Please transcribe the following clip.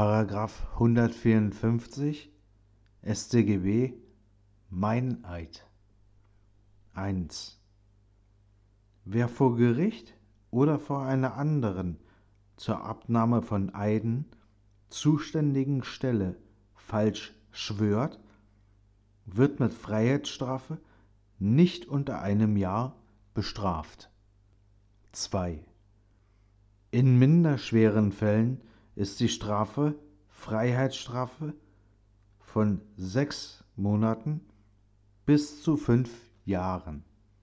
Paragraph 154 StGB Meineid 1. Wer vor Gericht oder vor einer anderen zur Abnahme von Eiden zuständigen Stelle falsch schwört, wird mit Freiheitsstrafe nicht unter einem Jahr bestraft. 2. In minder schweren Fällen ist die Strafe Freiheitsstrafe von sechs Monaten bis zu fünf Jahren.